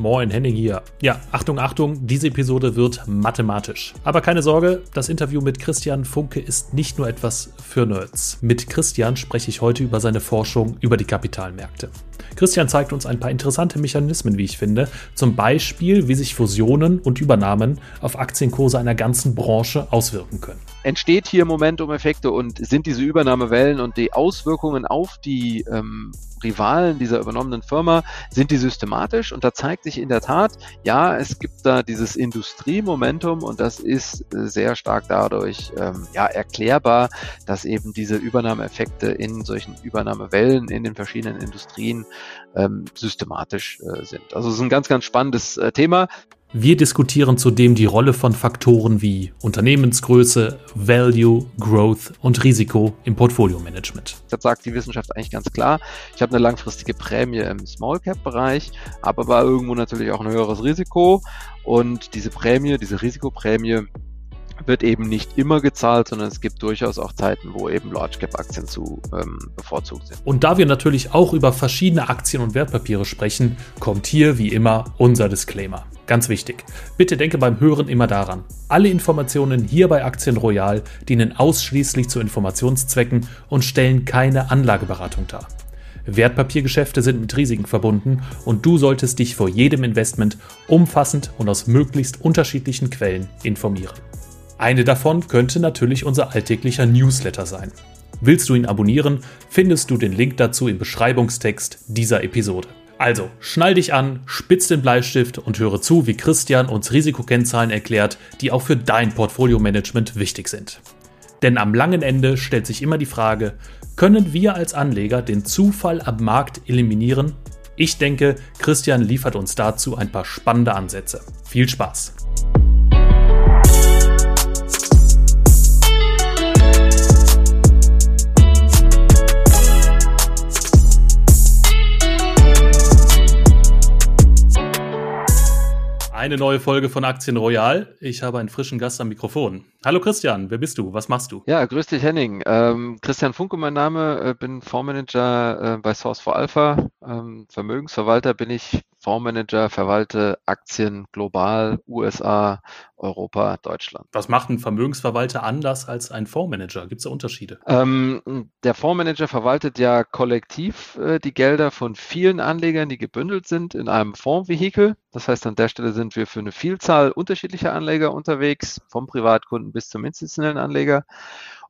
Moin, Henning hier. Ja, Achtung, Achtung, diese Episode wird mathematisch. Aber keine Sorge, das Interview mit Christian Funke ist nicht nur etwas für Nerds. Mit Christian spreche ich heute über seine Forschung über die Kapitalmärkte. Christian zeigt uns ein paar interessante Mechanismen, wie ich finde. Zum Beispiel, wie sich Fusionen und Übernahmen auf Aktienkurse einer ganzen Branche auswirken können. Entsteht hier Momentum-Effekte und sind diese Übernahmewellen und die Auswirkungen auf die ähm, Rivalen dieser übernommenen Firma, sind die systematisch und da zeigt sich in der Tat, ja, es gibt da dieses Industriemomentum und das ist äh, sehr stark dadurch ähm, ja, erklärbar, dass eben diese Übernahmeeffekte in solchen Übernahmewellen in den verschiedenen Industrien ähm, systematisch äh, sind. Also es ist ein ganz, ganz spannendes äh, Thema. Wir diskutieren zudem die Rolle von Faktoren wie Unternehmensgröße, Value, Growth und Risiko im Portfolio-Management. Das sagt die Wissenschaft eigentlich ganz klar. Ich habe eine langfristige Prämie im Small Cap-Bereich, habe aber irgendwo natürlich auch ein höheres Risiko. Und diese Prämie, diese Risikoprämie, wird eben nicht immer gezahlt, sondern es gibt durchaus auch Zeiten, wo eben Large Cap Aktien zu ähm, bevorzugt sind. Und da wir natürlich auch über verschiedene Aktien und Wertpapiere sprechen, kommt hier wie immer unser Disclaimer. Ganz wichtig. Bitte denke beim Hören immer daran. Alle Informationen hier bei Aktien Royal dienen ausschließlich zu Informationszwecken und stellen keine Anlageberatung dar. Wertpapiergeschäfte sind mit Risiken verbunden und du solltest dich vor jedem Investment umfassend und aus möglichst unterschiedlichen Quellen informieren. Eine davon könnte natürlich unser alltäglicher Newsletter sein. Willst du ihn abonnieren, findest du den Link dazu im Beschreibungstext dieser Episode. Also, schnall dich an, spitz den Bleistift und höre zu, wie Christian uns Risikokennzahlen erklärt, die auch für dein Portfolio-Management wichtig sind. Denn am langen Ende stellt sich immer die Frage, können wir als Anleger den Zufall am Markt eliminieren? Ich denke, Christian liefert uns dazu ein paar spannende Ansätze. Viel Spaß! Eine neue Folge von Aktien Royal. Ich habe einen frischen Gast am Mikrofon. Hallo Christian, wer bist du? Was machst du? Ja, grüß dich Henning. Ähm, Christian Funke mein Name, äh, bin Fondsmanager äh, bei Source for Alpha. Ähm, Vermögensverwalter bin ich, Fondsmanager, verwalte Aktien global, USA, Europa, Deutschland. Was macht ein Vermögensverwalter anders als ein Fondsmanager? Gibt es da Unterschiede? Ähm, der Fondsmanager verwaltet ja kollektiv äh, die Gelder von vielen Anlegern, die gebündelt sind in einem Fondsvehikel. Das heißt, an der Stelle sind wir für eine Vielzahl unterschiedlicher Anleger unterwegs, vom Privatkunden bis zum institutionellen Anleger.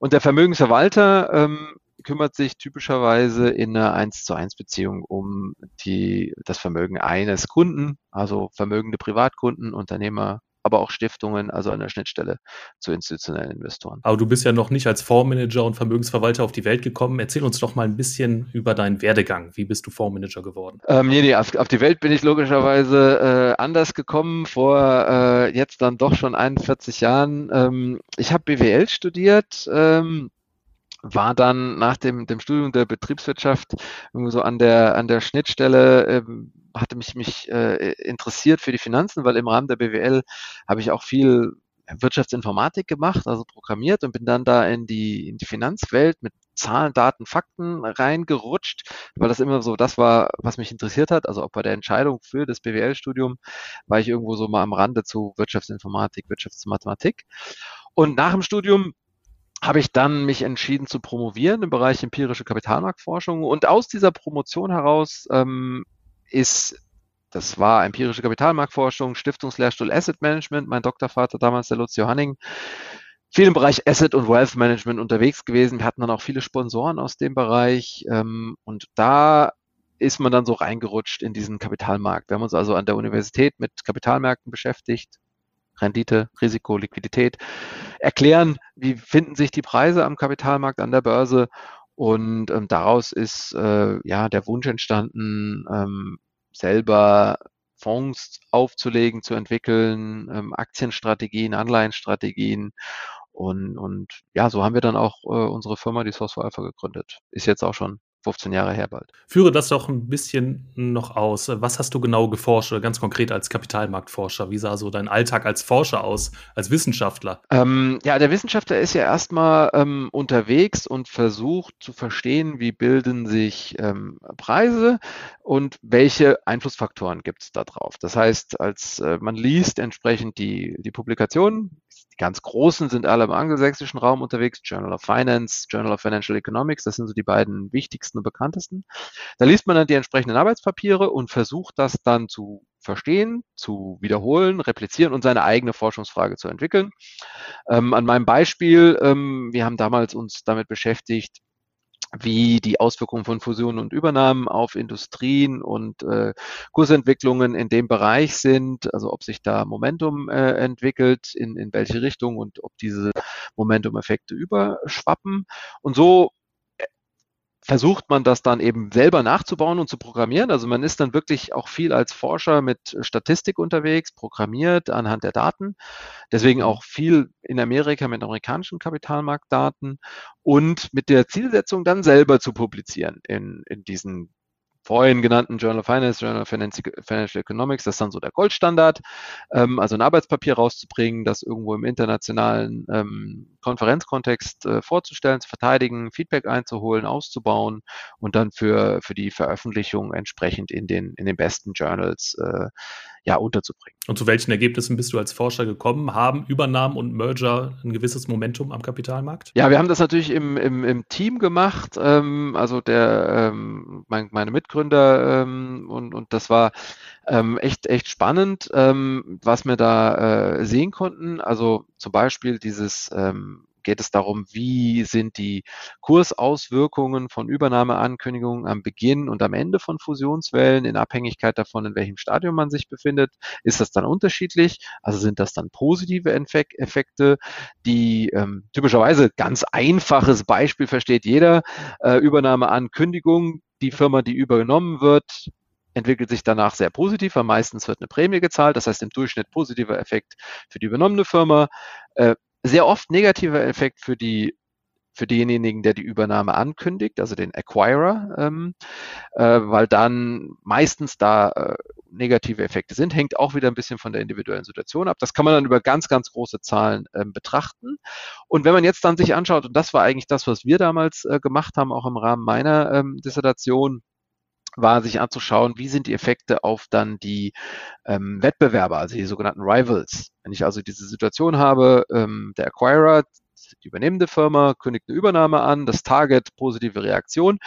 Und der Vermögensverwalter ähm, kümmert sich typischerweise in einer 1 zu 1 Beziehung um die, das Vermögen eines Kunden, also vermögende Privatkunden, Unternehmer, aber auch Stiftungen, also an der Schnittstelle zu institutionellen Investoren. Aber du bist ja noch nicht als Fondsmanager und Vermögensverwalter auf die Welt gekommen. Erzähl uns doch mal ein bisschen über deinen Werdegang. Wie bist du Fondsmanager geworden? Ähm, nee, nee, auf, auf, die Welt bin ich logischerweise äh, anders gekommen, vor äh, jetzt dann doch schon 41 Jahren. Ähm, ich habe BWL studiert. Ähm, war dann nach dem, dem Studium der Betriebswirtschaft irgendwie so an der, an der Schnittstelle, äh, hatte mich, mich äh, interessiert für die Finanzen, weil im Rahmen der BWL habe ich auch viel Wirtschaftsinformatik gemacht, also programmiert und bin dann da in die, in die Finanzwelt mit Zahlen, Daten, Fakten reingerutscht, weil das immer so das war, was mich interessiert hat. Also auch bei der Entscheidung für das BWL-Studium war ich irgendwo so mal am Rande zu Wirtschaftsinformatik, Wirtschaftsmathematik. Und nach dem Studium habe ich dann mich entschieden zu promovieren im Bereich empirische Kapitalmarktforschung. Und aus dieser Promotion heraus ähm, ist, das war empirische Kapitalmarktforschung, Stiftungslehrstuhl Asset Management, mein Doktorvater damals, der Lucio Hanning, viel im Bereich Asset und Wealth Management unterwegs gewesen. Wir hatten dann auch viele Sponsoren aus dem Bereich. Ähm, und da ist man dann so reingerutscht in diesen Kapitalmarkt. Wir haben uns also an der Universität mit Kapitalmärkten beschäftigt, Rendite, Risiko, Liquidität, erklären, wie finden sich die Preise am Kapitalmarkt, an der Börse. Und ähm, daraus ist äh, ja der Wunsch entstanden, ähm, selber Fonds aufzulegen, zu entwickeln, ähm, Aktienstrategien, Anleihenstrategien. Und, und ja, so haben wir dann auch äh, unsere Firma, die Source for Alpha, gegründet. Ist jetzt auch schon 15 Jahre her bald. Führe das doch ein bisschen noch aus. Was hast du genau geforscht oder ganz konkret als Kapitalmarktforscher? Wie sah so dein Alltag als Forscher aus, als Wissenschaftler? Ähm, ja, der Wissenschaftler ist ja erstmal ähm, unterwegs und versucht zu verstehen, wie bilden sich ähm, Preise und welche Einflussfaktoren gibt es da drauf. Das heißt, als äh, man liest entsprechend die, die Publikationen, ganz großen sind alle im angelsächsischen Raum unterwegs, Journal of Finance, Journal of Financial Economics, das sind so die beiden wichtigsten und bekanntesten. Da liest man dann die entsprechenden Arbeitspapiere und versucht das dann zu verstehen, zu wiederholen, replizieren und seine eigene Forschungsfrage zu entwickeln. Ähm, an meinem Beispiel, ähm, wir haben damals uns damit beschäftigt, wie die Auswirkungen von Fusionen und Übernahmen auf Industrien und äh, Kursentwicklungen in dem Bereich sind, also ob sich da Momentum äh, entwickelt, in, in welche Richtung und ob diese Momentum-Effekte überschwappen. Und so versucht man das dann eben selber nachzubauen und zu programmieren. Also man ist dann wirklich auch viel als Forscher mit Statistik unterwegs, programmiert anhand der Daten. Deswegen auch viel in Amerika mit amerikanischen Kapitalmarktdaten und mit der Zielsetzung dann selber zu publizieren in, in diesen vorhin genannten Journal of Finance, Journal of Financial Economics, das ist dann so der Goldstandard, ähm, also ein Arbeitspapier rauszubringen, das irgendwo im internationalen ähm, Konferenzkontext äh, vorzustellen, zu verteidigen, Feedback einzuholen, auszubauen und dann für, für die Veröffentlichung entsprechend in den, in den besten Journals äh, ja, unterzubringen. Und zu welchen Ergebnissen bist du als Forscher gekommen? Haben Übernahmen und Merger ein gewisses Momentum am Kapitalmarkt? Ja, wir haben das natürlich im, im, im Team gemacht. Ähm, also der, ähm, mein, meine Mitgründer ähm, und, und das war ähm, echt, echt spannend, ähm, was wir da äh, sehen konnten. Also zum Beispiel dieses ähm, geht es darum, wie sind die Kursauswirkungen von Übernahmeankündigungen am Beginn und am Ende von Fusionswellen in Abhängigkeit davon, in welchem Stadium man sich befindet. Ist das dann unterschiedlich? Also sind das dann positive Effekte, die ähm, typischerweise ganz einfaches Beispiel versteht jeder. Äh, Übernahmeankündigung, die Firma, die übernommen wird, entwickelt sich danach sehr positiv, weil meistens wird eine Prämie gezahlt, das heißt im Durchschnitt positiver Effekt für die übernommene Firma. Äh, sehr oft negativer Effekt für die für denjenigen, der die Übernahme ankündigt, also den Acquirer, ähm, äh, weil dann meistens da äh, negative Effekte sind, hängt auch wieder ein bisschen von der individuellen Situation ab. Das kann man dann über ganz, ganz große Zahlen ähm, betrachten. Und wenn man jetzt dann sich anschaut, und das war eigentlich das, was wir damals äh, gemacht haben, auch im Rahmen meiner ähm, Dissertation, war sich anzuschauen, wie sind die Effekte auf dann die ähm, Wettbewerber, also die sogenannten Rivals. Wenn ich also diese Situation habe, ähm, der Acquirer, die übernehmende Firma kündigt eine Übernahme an, das Target positive Reaktion.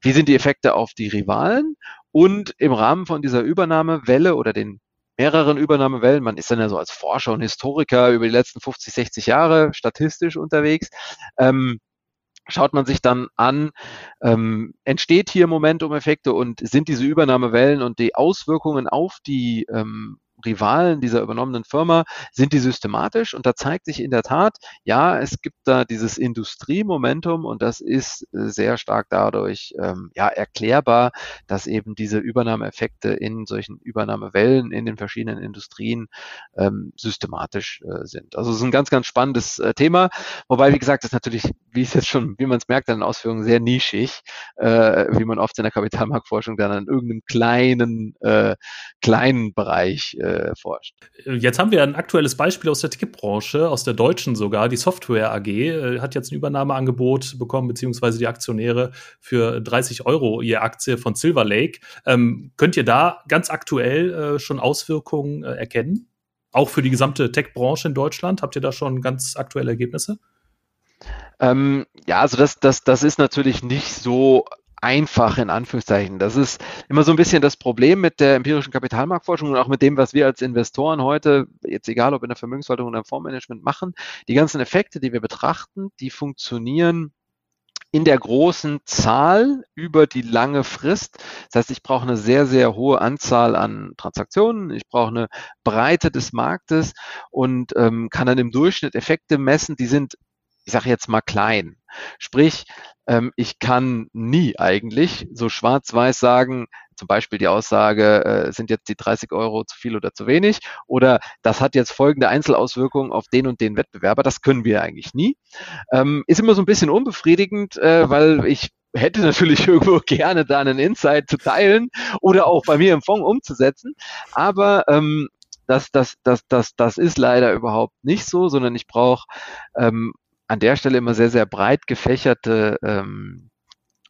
Wie sind die Effekte auf die Rivalen? Und im Rahmen von dieser Übernahmewelle oder den mehreren Übernahmewellen, man ist dann ja so als Forscher und Historiker über die letzten 50, 60 Jahre statistisch unterwegs, ähm, schaut man sich dann an, ähm, entsteht hier Momentum-Effekte und sind diese Übernahmewellen und die Auswirkungen auf die ähm, Rivalen dieser übernommenen Firma, sind die systematisch und da zeigt sich in der Tat, ja, es gibt da dieses Industriemomentum und das ist äh, sehr stark dadurch ähm, ja, erklärbar, dass eben diese Übernahmeeffekte in solchen Übernahmewellen in den verschiedenen Industrien ähm, systematisch äh, sind. Also es ist ein ganz, ganz spannendes äh, Thema, wobei, wie gesagt, das natürlich, wie es jetzt schon, wie man es merkt, den Ausführungen sehr nischig, äh, wie man oft in der Kapitalmarktforschung dann an irgendeinem kleinen, äh, kleinen Bereich äh, forscht. Jetzt haben wir ein aktuelles Beispiel aus der Ticketbranche, aus der deutschen sogar. Die Software AG äh, hat jetzt ein Übernahmeangebot bekommen, beziehungsweise die Aktionäre für 30 Euro je Aktie von Silver Lake. Ähm, könnt ihr da ganz aktuell äh, schon Auswirkungen äh, erkennen? Auch für die gesamte Tech-Branche in Deutschland? Habt ihr da schon ganz aktuelle Ergebnisse? Ähm, ja, also das, das, das ist natürlich nicht so einfach in Anführungszeichen. Das ist immer so ein bisschen das Problem mit der empirischen Kapitalmarktforschung und auch mit dem, was wir als Investoren heute, jetzt egal ob in der Vermögensverwaltung oder im Fondsmanagement machen, die ganzen Effekte, die wir betrachten, die funktionieren in der großen Zahl über die lange Frist. Das heißt, ich brauche eine sehr, sehr hohe Anzahl an Transaktionen, ich brauche eine Breite des Marktes und ähm, kann dann im Durchschnitt Effekte messen, die sind, ich sage jetzt mal klein. Sprich, ähm, ich kann nie eigentlich so schwarz-weiß sagen, zum Beispiel die Aussage, äh, sind jetzt die 30 Euro zu viel oder zu wenig oder das hat jetzt folgende Einzelauswirkungen auf den und den Wettbewerber. Das können wir eigentlich nie. Ähm, ist immer so ein bisschen unbefriedigend, äh, weil ich hätte natürlich irgendwo gerne da einen Insight zu teilen oder auch bei mir im Fonds umzusetzen. Aber ähm, das, das, das, das, das ist leider überhaupt nicht so, sondern ich brauche ähm, an der Stelle immer sehr, sehr breit gefächerte ähm,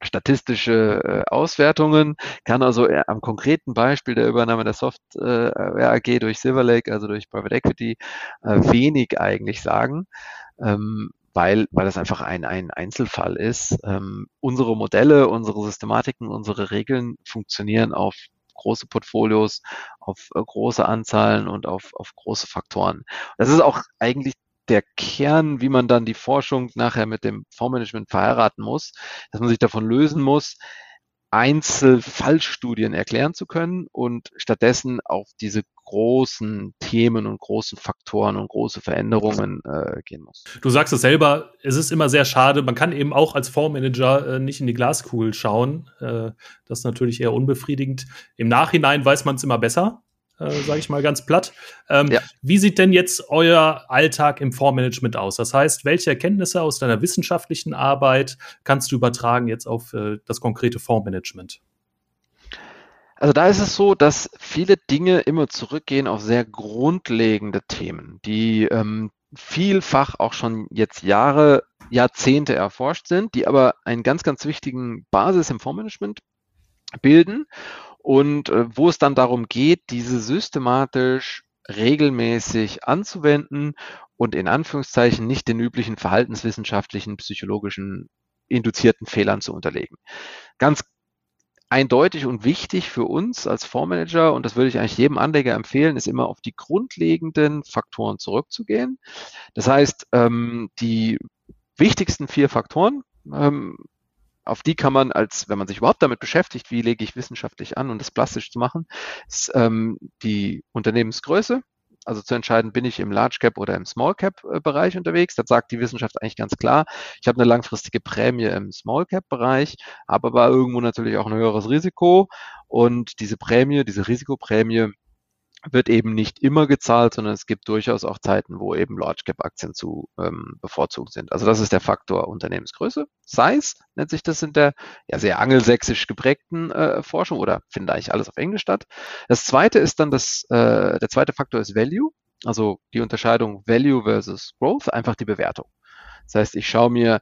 statistische äh, Auswertungen, kann also am konkreten Beispiel der Übernahme der Software äh, AG durch Silver Lake, also durch Private Equity, äh, wenig eigentlich sagen. Ähm, weil, weil das einfach ein, ein Einzelfall ist. Ähm, unsere Modelle, unsere Systematiken, unsere Regeln funktionieren auf große Portfolios, auf äh, große Anzahlen und auf, auf große Faktoren. Das ist auch eigentlich der Kern, wie man dann die Forschung nachher mit dem Fondsmanagement verheiraten muss, dass man sich davon lösen muss, Einzelfallstudien erklären zu können und stattdessen auf diese großen Themen und großen Faktoren und große Veränderungen äh, gehen muss. Du sagst es selber, es ist immer sehr schade. Man kann eben auch als Fondsmanager äh, nicht in die Glaskugel schauen. Äh, das ist natürlich eher unbefriedigend. Im Nachhinein weiß man es immer besser äh, sage ich mal ganz platt. Ähm, ja. Wie sieht denn jetzt euer Alltag im Fondsmanagement aus? Das heißt, welche Erkenntnisse aus deiner wissenschaftlichen Arbeit kannst du übertragen jetzt auf äh, das konkrete Fondsmanagement? Also da ist es so, dass viele Dinge immer zurückgehen auf sehr grundlegende Themen, die ähm, vielfach auch schon jetzt Jahre, Jahrzehnte erforscht sind, die aber einen ganz, ganz wichtigen Basis im Fondsmanagement bilden und äh, wo es dann darum geht, diese systematisch regelmäßig anzuwenden und in Anführungszeichen nicht den üblichen verhaltenswissenschaftlichen, psychologischen induzierten Fehlern zu unterlegen. Ganz eindeutig und wichtig für uns als Fondsmanager, und das würde ich eigentlich jedem Anleger empfehlen, ist immer auf die grundlegenden Faktoren zurückzugehen. Das heißt, ähm, die wichtigsten vier Faktoren ähm, auf die kann man als, wenn man sich überhaupt damit beschäftigt, wie lege ich wissenschaftlich an und das plastisch zu machen, ist ähm, die Unternehmensgröße. Also zu entscheiden, bin ich im Large Cap oder im Small Cap äh, Bereich unterwegs. Das sagt die Wissenschaft eigentlich ganz klar. Ich habe eine langfristige Prämie im Small Cap Bereich, habe aber irgendwo natürlich auch ein höheres Risiko. Und diese Prämie, diese Risikoprämie, wird eben nicht immer gezahlt, sondern es gibt durchaus auch Zeiten, wo eben Large Cap Aktien zu ähm, bevorzugt sind. Also das ist der Faktor Unternehmensgröße. Size nennt sich das in der ja sehr angelsächsisch geprägten äh, Forschung oder findet eigentlich alles auf Englisch statt. Das zweite ist dann das, äh, der zweite Faktor ist Value, also die Unterscheidung Value versus Growth, einfach die Bewertung. Das heißt, ich schaue mir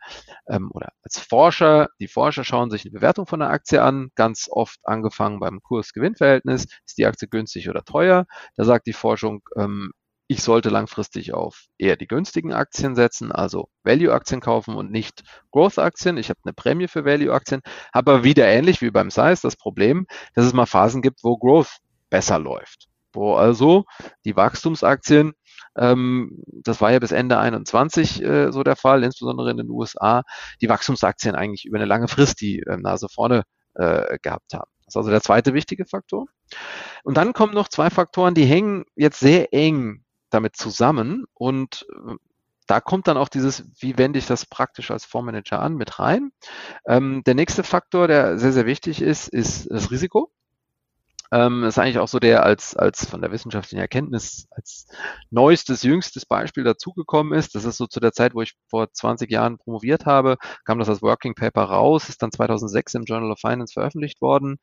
ähm, oder als Forscher, die Forscher schauen sich eine Bewertung von der Aktie an, ganz oft angefangen beim Kurs-Gewinn-Verhältnis. Ist die Aktie günstig oder teuer? Da sagt die Forschung, ähm, ich sollte langfristig auf eher die günstigen Aktien setzen, also Value-Aktien kaufen und nicht Growth-Aktien. Ich habe eine Prämie für Value-Aktien, aber wieder ähnlich wie beim Size das Problem, dass es mal Phasen gibt, wo Growth besser läuft. Wo also die Wachstumsaktien ähm, das war ja bis Ende 21 äh, so der Fall, insbesondere in den USA, die Wachstumsaktien eigentlich über eine lange Frist die äh, Nase vorne äh, gehabt haben. Das ist also der zweite wichtige Faktor. Und dann kommen noch zwei Faktoren, die hängen jetzt sehr eng damit zusammen und äh, da kommt dann auch dieses, wie wende ich das praktisch als Fondsmanager an, mit rein. Ähm, der nächste Faktor, der sehr, sehr wichtig ist, ist das Risiko. Ähm, ist eigentlich auch so der als, als von der wissenschaftlichen Erkenntnis als neuestes, jüngstes Beispiel dazugekommen ist. Das ist so zu der Zeit, wo ich vor 20 Jahren promoviert habe, kam das als Working Paper raus, ist dann 2006 im Journal of Finance veröffentlicht worden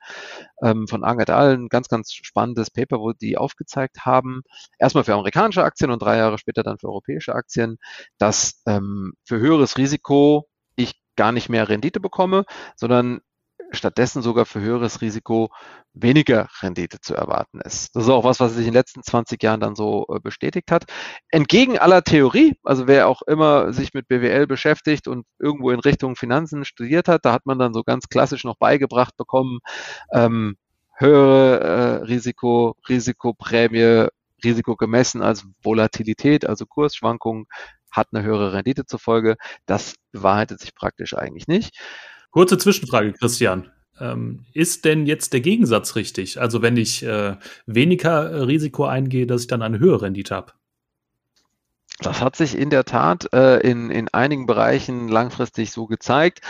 ähm, von Ang et al. Ein ganz, ganz spannendes Paper, wo die aufgezeigt haben, erstmal für amerikanische Aktien und drei Jahre später dann für europäische Aktien, dass ähm, für höheres Risiko ich gar nicht mehr Rendite bekomme, sondern stattdessen sogar für höheres Risiko weniger Rendite zu erwarten ist. Das ist auch was, was sich in den letzten 20 Jahren dann so äh, bestätigt hat. Entgegen aller Theorie, also wer auch immer sich mit BWL beschäftigt und irgendwo in Richtung Finanzen studiert hat, da hat man dann so ganz klassisch noch beigebracht bekommen, ähm, höhere äh, Risiko, Risikoprämie, Risiko gemessen als Volatilität, also Kursschwankungen, hat eine höhere Rendite zur Folge. Das bewahrheitet sich praktisch eigentlich nicht. Kurze Zwischenfrage, Christian. Ähm, ist denn jetzt der Gegensatz richtig? Also wenn ich äh, weniger äh, Risiko eingehe, dass ich dann eine höhere Rendite habe? Das hat sich in der Tat äh, in, in einigen Bereichen langfristig so gezeigt.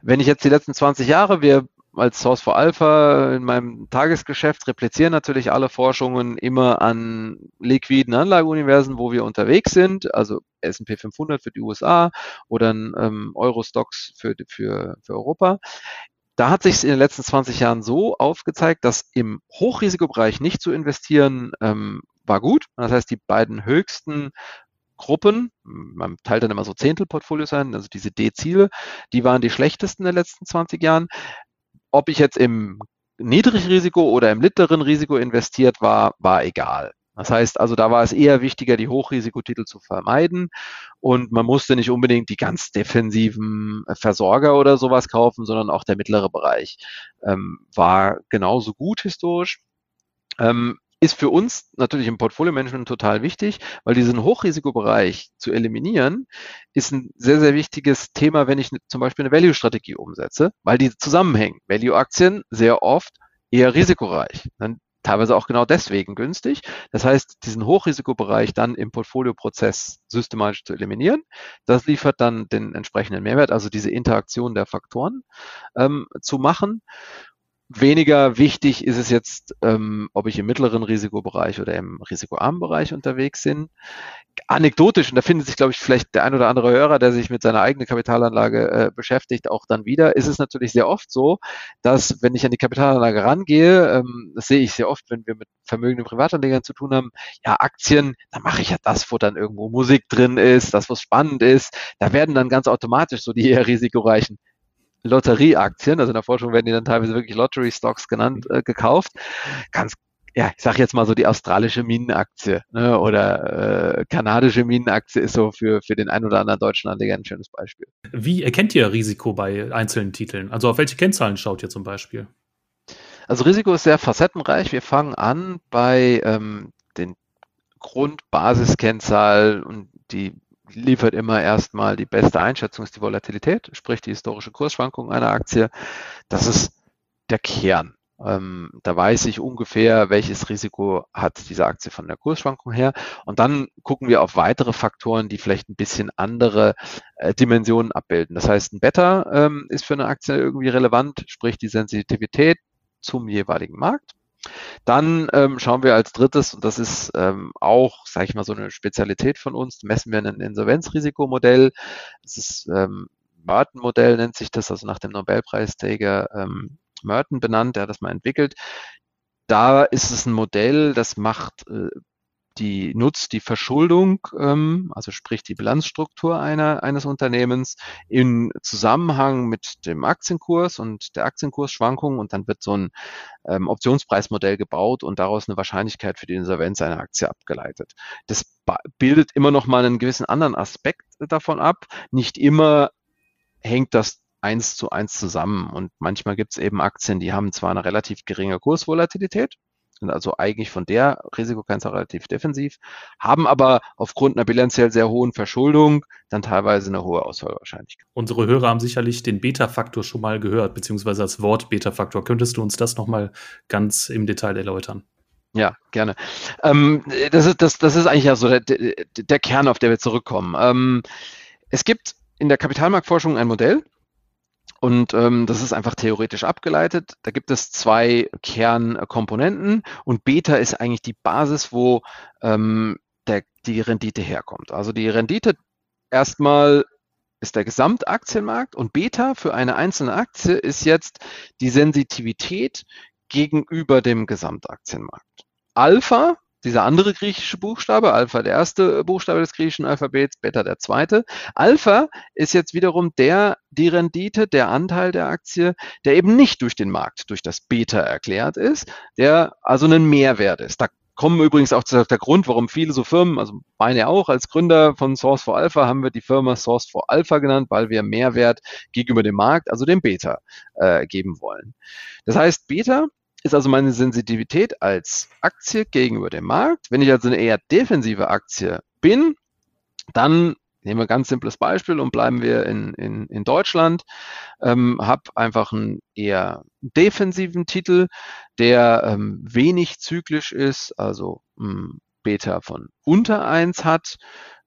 Wenn ich jetzt die letzten 20 Jahre, wir als Source for Alpha in meinem Tagesgeschäft replizieren natürlich alle Forschungen immer an liquiden Anlageuniversen, wo wir unterwegs sind, also S&P 500 für die USA oder ähm, Eurostox für, für, für Europa. Da hat sich in den letzten 20 Jahren so aufgezeigt, dass im Hochrisikobereich nicht zu investieren ähm, war gut. Das heißt, die beiden höchsten Gruppen, man teilt dann immer so Zehntelportfolios ein, also diese D-Ziele, die waren die schlechtesten in den letzten 20 Jahren ob ich jetzt im Niedrigrisiko oder im mittleren Risiko investiert war, war egal. Das heißt also, da war es eher wichtiger, die Hochrisikotitel zu vermeiden und man musste nicht unbedingt die ganz defensiven Versorger oder sowas kaufen, sondern auch der mittlere Bereich ähm, war genauso gut historisch. Ähm, ist für uns natürlich im Portfolio-Management total wichtig, weil diesen Hochrisikobereich zu eliminieren, ist ein sehr, sehr wichtiges Thema, wenn ich zum Beispiel eine Value-Strategie umsetze, weil die zusammenhängen. Value-Aktien sehr oft eher risikoreich. Dann teilweise auch genau deswegen günstig. Das heißt, diesen Hochrisikobereich dann im Portfolioprozess systematisch zu eliminieren, das liefert dann den entsprechenden Mehrwert, also diese Interaktion der Faktoren ähm, zu machen. Weniger wichtig ist es jetzt, ähm, ob ich im mittleren Risikobereich oder im risikoarmen Bereich unterwegs bin. Anekdotisch, und da findet sich, glaube ich, vielleicht der ein oder andere Hörer, der sich mit seiner eigenen Kapitalanlage äh, beschäftigt, auch dann wieder, ist es natürlich sehr oft so, dass wenn ich an die Kapitalanlage rangehe, ähm, das sehe ich sehr oft, wenn wir mit vermögenden Privatanlegern zu tun haben, ja, Aktien, da mache ich ja das, wo dann irgendwo Musik drin ist, das, was spannend ist. Da werden dann ganz automatisch so die eher risikoreichen Lotterieaktien, also in der Forschung werden die dann teilweise wirklich Lottery Stocks genannt, äh, gekauft. Ganz ja, ich sage jetzt mal so die australische Minenaktie ne, oder äh, kanadische Minenaktie ist so für, für den ein oder anderen deutschen Anleger ein schönes Beispiel. Wie erkennt ihr Risiko bei einzelnen Titeln? Also auf welche Kennzahlen schaut ihr zum Beispiel? Also Risiko ist sehr facettenreich. Wir fangen an bei ähm, den Grundbasiskennzahlen und die liefert immer erstmal die beste Einschätzung, ist die Volatilität, sprich die historische Kursschwankung einer Aktie. Das ist der Kern. Ähm, da weiß ich ungefähr, welches Risiko hat diese Aktie von der Kursschwankung her. Und dann gucken wir auf weitere Faktoren, die vielleicht ein bisschen andere äh, Dimensionen abbilden. Das heißt, ein Beta ähm, ist für eine Aktie irgendwie relevant, sprich die Sensitivität zum jeweiligen Markt. Dann ähm, schauen wir als drittes, und das ist ähm, auch, sage ich mal, so eine Spezialität von uns, messen wir ein Insolvenzrisikomodell. Das ist ähm, Merton-Modell nennt sich das, also nach dem Nobelpreisträger ähm, Merton benannt, der hat das mal entwickelt. Da ist es ein Modell, das macht äh, die nutzt die Verschuldung, ähm, also sprich die Bilanzstruktur einer, eines Unternehmens in Zusammenhang mit dem Aktienkurs und der Aktienkursschwankung und dann wird so ein ähm, Optionspreismodell gebaut und daraus eine Wahrscheinlichkeit für die Insolvenz einer Aktie abgeleitet. Das bildet immer noch mal einen gewissen anderen Aspekt davon ab. Nicht immer hängt das eins zu eins zusammen und manchmal gibt es eben Aktien, die haben zwar eine relativ geringe Kursvolatilität, sind also eigentlich von der Risikokennzahl relativ defensiv, haben aber aufgrund einer bilanziell sehr hohen Verschuldung dann teilweise eine hohe Ausfallwahrscheinlichkeit. Unsere Hörer haben sicherlich den Beta-Faktor schon mal gehört, beziehungsweise das Wort Beta-Faktor. Könntest du uns das nochmal ganz im Detail erläutern? Ja, gerne. Ähm, das, ist, das, das ist eigentlich ja so der, der Kern, auf der wir zurückkommen. Ähm, es gibt in der Kapitalmarktforschung ein Modell, und ähm, das ist einfach theoretisch abgeleitet. Da gibt es zwei Kernkomponenten und Beta ist eigentlich die Basis, wo ähm, der, die Rendite herkommt. Also die Rendite erstmal ist der Gesamtaktienmarkt und Beta für eine einzelne Aktie ist jetzt die Sensitivität gegenüber dem Gesamtaktienmarkt. Alpha dieser andere griechische Buchstabe, Alpha der erste Buchstabe des griechischen Alphabets, Beta der zweite. Alpha ist jetzt wiederum der, die Rendite, der Anteil der Aktie, der eben nicht durch den Markt, durch das Beta erklärt ist, der also einen Mehrwert ist. Da kommen übrigens auch zu der Grund, warum viele so Firmen, also meine auch als Gründer von Source for Alpha, haben wir die Firma Source for Alpha genannt, weil wir Mehrwert gegenüber dem Markt, also dem Beta, äh, geben wollen. Das heißt, Beta ist also meine Sensitivität als Aktie gegenüber dem Markt. Wenn ich also eine eher defensive Aktie bin, dann nehmen wir ein ganz simples Beispiel und bleiben wir in, in, in Deutschland, ähm, habe einfach einen eher defensiven Titel, der ähm, wenig zyklisch ist, also ähm, Beta von unter eins hat.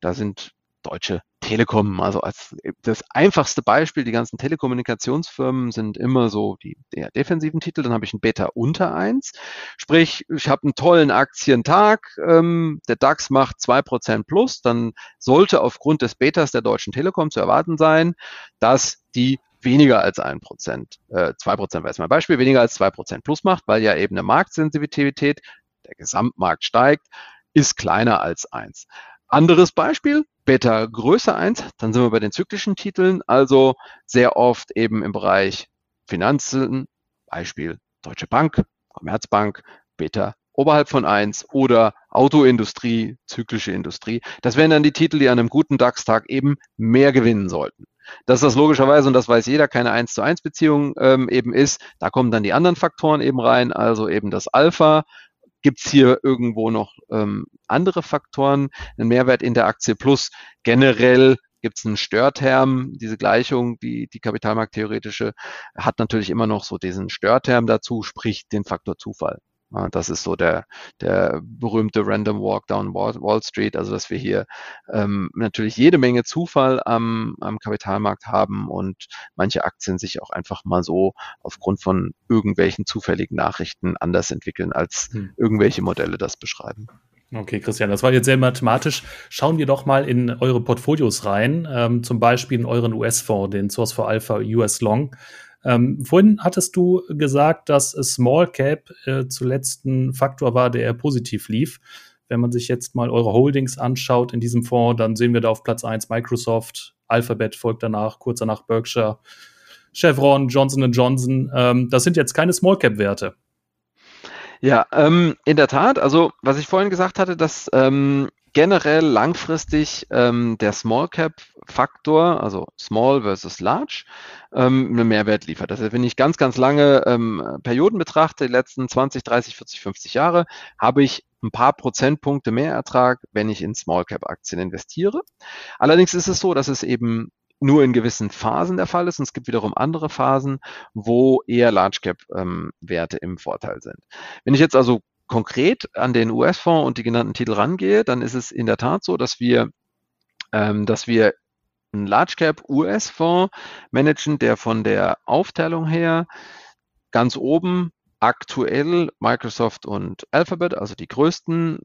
Da sind Deutsche Telekom, also als das einfachste Beispiel, die ganzen Telekommunikationsfirmen sind immer so die der defensiven Titel, dann habe ich ein Beta unter eins, sprich, ich habe einen tollen Aktientag, ähm, der DAX macht zwei Prozent plus, dann sollte aufgrund des Betas der Deutschen Telekom zu erwarten sein, dass die weniger als ein Prozent, äh, zwei Prozent wäre jetzt mein Beispiel, weniger als zwei Prozent plus macht, weil ja eben eine Marktsensitivität, der Gesamtmarkt steigt, ist kleiner als eins. Anderes Beispiel, Beta größer 1, dann sind wir bei den zyklischen Titeln, also sehr oft eben im Bereich Finanzen, Beispiel Deutsche Bank, Commerzbank, Beta oberhalb von 1 oder Autoindustrie, zyklische Industrie. Das wären dann die Titel, die an einem guten DAX-Tag eben mehr gewinnen sollten. Dass das logischerweise, und das weiß jeder, keine 1 zu 1 Beziehung ähm, eben ist, da kommen dann die anderen Faktoren eben rein, also eben das Alpha Gibt es hier irgendwo noch ähm, andere Faktoren, einen Mehrwert in der Aktie plus. Generell gibt es einen Störterm, diese Gleichung, die, die kapitalmarkttheoretische, hat natürlich immer noch so diesen Störterm dazu, sprich den Faktor Zufall. Das ist so der, der berühmte Random Walk down Wall Street, also dass wir hier ähm, natürlich jede Menge Zufall am, am Kapitalmarkt haben und manche Aktien sich auch einfach mal so aufgrund von irgendwelchen zufälligen Nachrichten anders entwickeln, als hm. irgendwelche Modelle das beschreiben. Okay, Christian, das war jetzt sehr mathematisch. Schauen wir doch mal in eure Portfolios rein, ähm, zum Beispiel in euren US-Fonds, den Source for Alpha US Long. Ähm, vorhin hattest du gesagt, dass Small Cap äh, zuletzt ein Faktor war, der positiv lief. Wenn man sich jetzt mal eure Holdings anschaut in diesem Fonds, dann sehen wir da auf Platz 1 Microsoft, Alphabet folgt danach, kurz danach Berkshire, Chevron, Johnson Johnson. Ähm, das sind jetzt keine Small Cap Werte. Ja, ähm, in der Tat. Also was ich vorhin gesagt hatte, dass ähm, generell langfristig ähm, der Small Cap Faktor, also Small versus Large, ähm, einen Mehrwert liefert. Also wenn ich ganz, ganz lange ähm, Perioden betrachte, die letzten 20, 30, 40, 50 Jahre, habe ich ein paar Prozentpunkte mehr Ertrag, wenn ich in Small Cap Aktien investiere. Allerdings ist es so, dass es eben nur in gewissen Phasen der Fall ist und es gibt wiederum andere Phasen, wo eher Large Cap ähm, Werte im Vorteil sind. Wenn ich jetzt also konkret an den US-Fonds und die genannten Titel rangehe, dann ist es in der Tat so, dass wir, ähm, dass wir einen Large Cap US-Fonds managen, der von der Aufteilung her ganz oben aktuell Microsoft und Alphabet, also die größten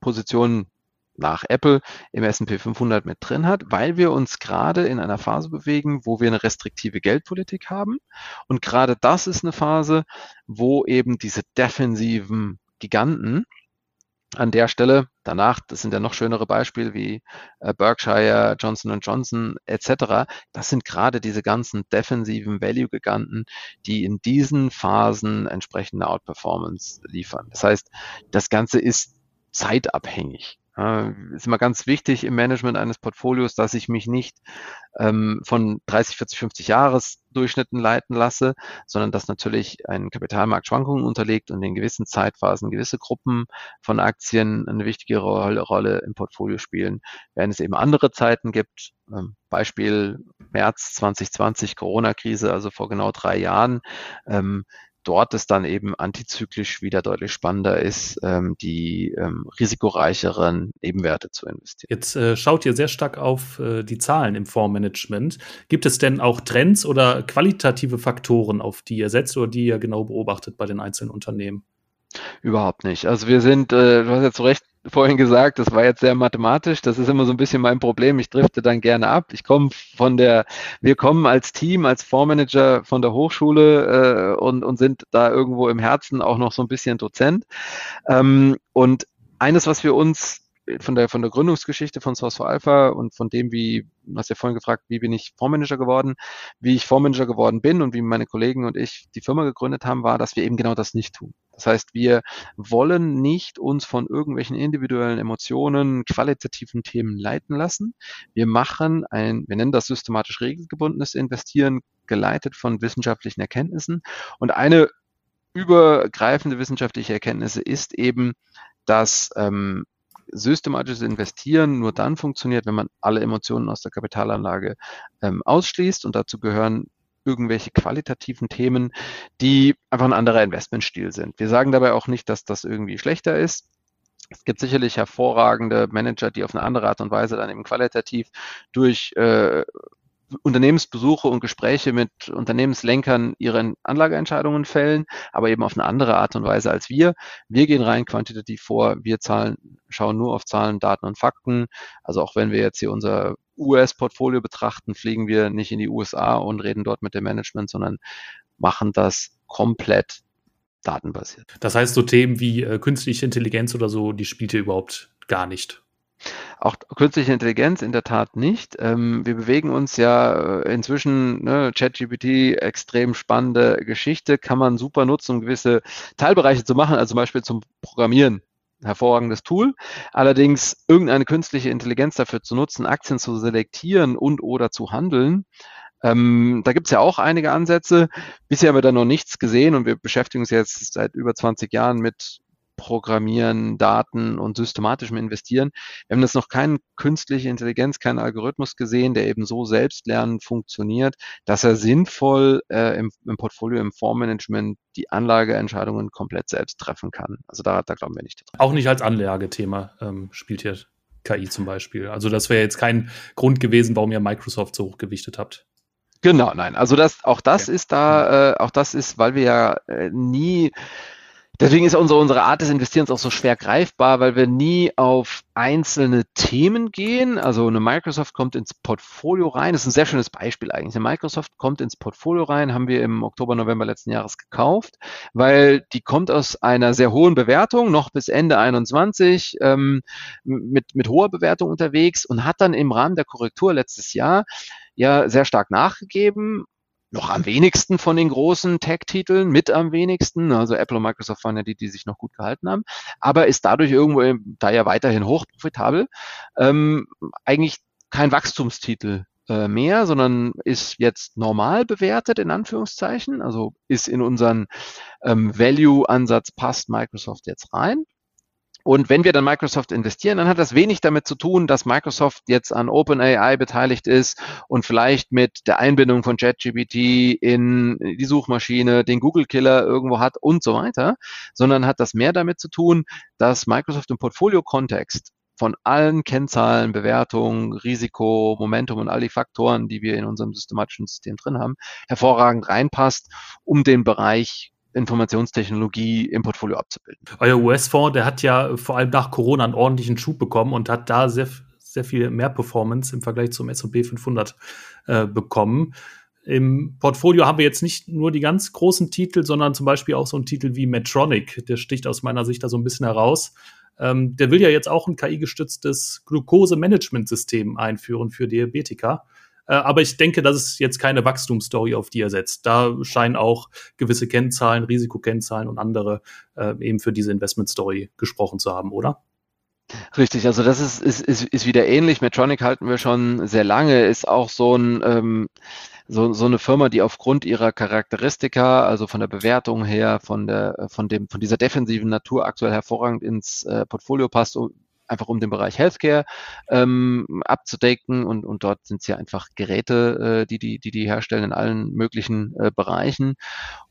Positionen nach Apple im S&P 500 mit drin hat, weil wir uns gerade in einer Phase bewegen, wo wir eine restriktive Geldpolitik haben. Und gerade das ist eine Phase, wo eben diese defensiven Giganten an der Stelle. Danach, das sind ja noch schönere Beispiele wie äh, Berkshire, Johnson Johnson etc. Das sind gerade diese ganzen defensiven Value-Giganten, die in diesen Phasen entsprechende Outperformance liefern. Das heißt, das Ganze ist zeitabhängig. Äh, ist immer ganz wichtig im Management eines Portfolios, dass ich mich nicht ähm, von 30, 40, 50 Jahresdurchschnitten leiten lasse, sondern dass natürlich ein Kapitalmarkt Schwankungen unterliegt und in gewissen Zeitphasen gewisse Gruppen von Aktien eine wichtige Rolle, Rolle im Portfolio spielen, während es eben andere Zeiten gibt. Ähm, Beispiel März 2020, Corona-Krise, also vor genau drei Jahren. Ähm, dort es dann eben antizyklisch wieder deutlich spannender ist, ähm, die ähm, risikoreicheren Nebenwerte zu investieren. Jetzt äh, schaut ihr sehr stark auf äh, die Zahlen im Fondsmanagement. Gibt es denn auch Trends oder qualitative Faktoren, auf die ihr setzt oder die ihr genau beobachtet bei den einzelnen Unternehmen? Überhaupt nicht. Also wir sind, äh, du hast ja zu Recht vorhin gesagt, das war jetzt sehr mathematisch. Das ist immer so ein bisschen mein Problem. Ich drifte dann gerne ab. Ich komme von der, wir kommen als Team, als Fondsmanager von der Hochschule äh, und, und sind da irgendwo im Herzen auch noch so ein bisschen Dozent. Ähm, und eines, was wir uns von der, von der Gründungsgeschichte von Source for Alpha und von dem, wie, du hast ja vorhin gefragt, wie bin ich Fondsmanager geworden, wie ich Fondsmanager geworden bin und wie meine Kollegen und ich die Firma gegründet haben, war, dass wir eben genau das nicht tun. Das heißt, wir wollen nicht uns von irgendwelchen individuellen Emotionen, qualitativen Themen leiten lassen. Wir machen ein, wir nennen das systematisch regelgebundenes Investieren, geleitet von wissenschaftlichen Erkenntnissen. Und eine übergreifende wissenschaftliche Erkenntnisse ist eben, dass ähm, systematisches Investieren nur dann funktioniert, wenn man alle Emotionen aus der Kapitalanlage ähm, ausschließt. Und dazu gehören irgendwelche qualitativen Themen, die einfach ein anderer Investmentstil sind. Wir sagen dabei auch nicht, dass das irgendwie schlechter ist. Es gibt sicherlich hervorragende Manager, die auf eine andere Art und Weise dann eben qualitativ durch äh, Unternehmensbesuche und Gespräche mit Unternehmenslenkern ihre Anlageentscheidungen fällen, aber eben auf eine andere Art und Weise als wir. Wir gehen rein quantitativ vor, wir zahlen, schauen nur auf Zahlen, Daten und Fakten. Also auch wenn wir jetzt hier unser US-Portfolio betrachten, fliegen wir nicht in die USA und reden dort mit dem Management, sondern machen das komplett datenbasiert. Das heißt, so Themen wie äh, künstliche Intelligenz oder so, die spielt ihr überhaupt gar nicht. Auch künstliche Intelligenz in der Tat nicht. Ähm, wir bewegen uns ja äh, inzwischen, ne, ChatGPT, extrem spannende Geschichte, kann man super nutzen, um gewisse Teilbereiche zu machen, also zum Beispiel zum Programmieren. Hervorragendes Tool. Allerdings irgendeine künstliche Intelligenz dafür zu nutzen, Aktien zu selektieren und oder zu handeln, ähm, da gibt es ja auch einige Ansätze. Bisher haben wir da noch nichts gesehen und wir beschäftigen uns jetzt seit über 20 Jahren mit Programmieren, Daten und systematischem Investieren. Wir haben das noch keine künstliche Intelligenz, keinen Algorithmus gesehen, der eben so selbstlernend funktioniert, dass er sinnvoll äh, im, im, Portfolio, im Fondsmanagement die Anlageentscheidungen komplett selbst treffen kann. Also da, da glauben wir nicht dran. Auch nicht als Anlagethema ähm, spielt hier KI zum Beispiel. Also das wäre jetzt kein Grund gewesen, warum ihr Microsoft so hochgewichtet habt. Genau, nein. Also das, auch das okay. ist da, äh, auch das ist, weil wir ja äh, nie Deswegen ist unsere, unsere Art des Investierens auch so schwer greifbar, weil wir nie auf einzelne Themen gehen. Also eine Microsoft kommt ins Portfolio rein. Das ist ein sehr schönes Beispiel eigentlich. Eine Microsoft kommt ins Portfolio rein, haben wir im Oktober, November letzten Jahres gekauft, weil die kommt aus einer sehr hohen Bewertung, noch bis Ende 21, ähm, mit, mit hoher Bewertung unterwegs und hat dann im Rahmen der Korrektur letztes Jahr ja sehr stark nachgegeben noch am wenigsten von den großen Tech-Titeln, mit am wenigsten. Also Apple und Microsoft waren ja die, die sich noch gut gehalten haben, aber ist dadurch irgendwo, da ja weiterhin hochprofitabel, ähm, eigentlich kein Wachstumstitel äh, mehr, sondern ist jetzt normal bewertet, in Anführungszeichen. Also ist in unseren ähm, Value-Ansatz passt Microsoft jetzt rein. Und wenn wir dann Microsoft investieren, dann hat das wenig damit zu tun, dass Microsoft jetzt an OpenAI beteiligt ist und vielleicht mit der Einbindung von ChatGPT in die Suchmaschine den Google-Killer irgendwo hat und so weiter, sondern hat das mehr damit zu tun, dass Microsoft im Portfolio-Kontext von allen Kennzahlen, Bewertungen, Risiko, Momentum und all die Faktoren, die wir in unserem systematischen System drin haben, hervorragend reinpasst, um den Bereich Informationstechnologie im Portfolio abzubilden. Euer US-Fonds, der hat ja vor allem nach Corona einen ordentlichen Schub bekommen und hat da sehr, sehr viel mehr Performance im Vergleich zum S&P 500 äh, bekommen. Im Portfolio haben wir jetzt nicht nur die ganz großen Titel, sondern zum Beispiel auch so einen Titel wie Medtronic. Der sticht aus meiner Sicht da so ein bisschen heraus. Ähm, der will ja jetzt auch ein KI-gestütztes Glucose-Management-System einführen für Diabetiker. Äh, aber ich denke, das ist jetzt keine Wachstumsstory, auf die er setzt. Da scheinen auch gewisse Kennzahlen, Risikokennzahlen und andere äh, eben für diese Investment-Story gesprochen zu haben, oder? Richtig, also das ist, ist, ist, ist wieder ähnlich. Medtronic halten wir schon sehr lange, ist auch so ein ähm, so, so eine Firma, die aufgrund ihrer Charakteristika, also von der Bewertung her, von der, von dem, von dieser defensiven Natur aktuell hervorragend ins äh, Portfolio passt, einfach um den Bereich Healthcare ähm, abzudecken und, und dort sind es ja einfach Geräte, äh, die, die, die die herstellen in allen möglichen äh, Bereichen.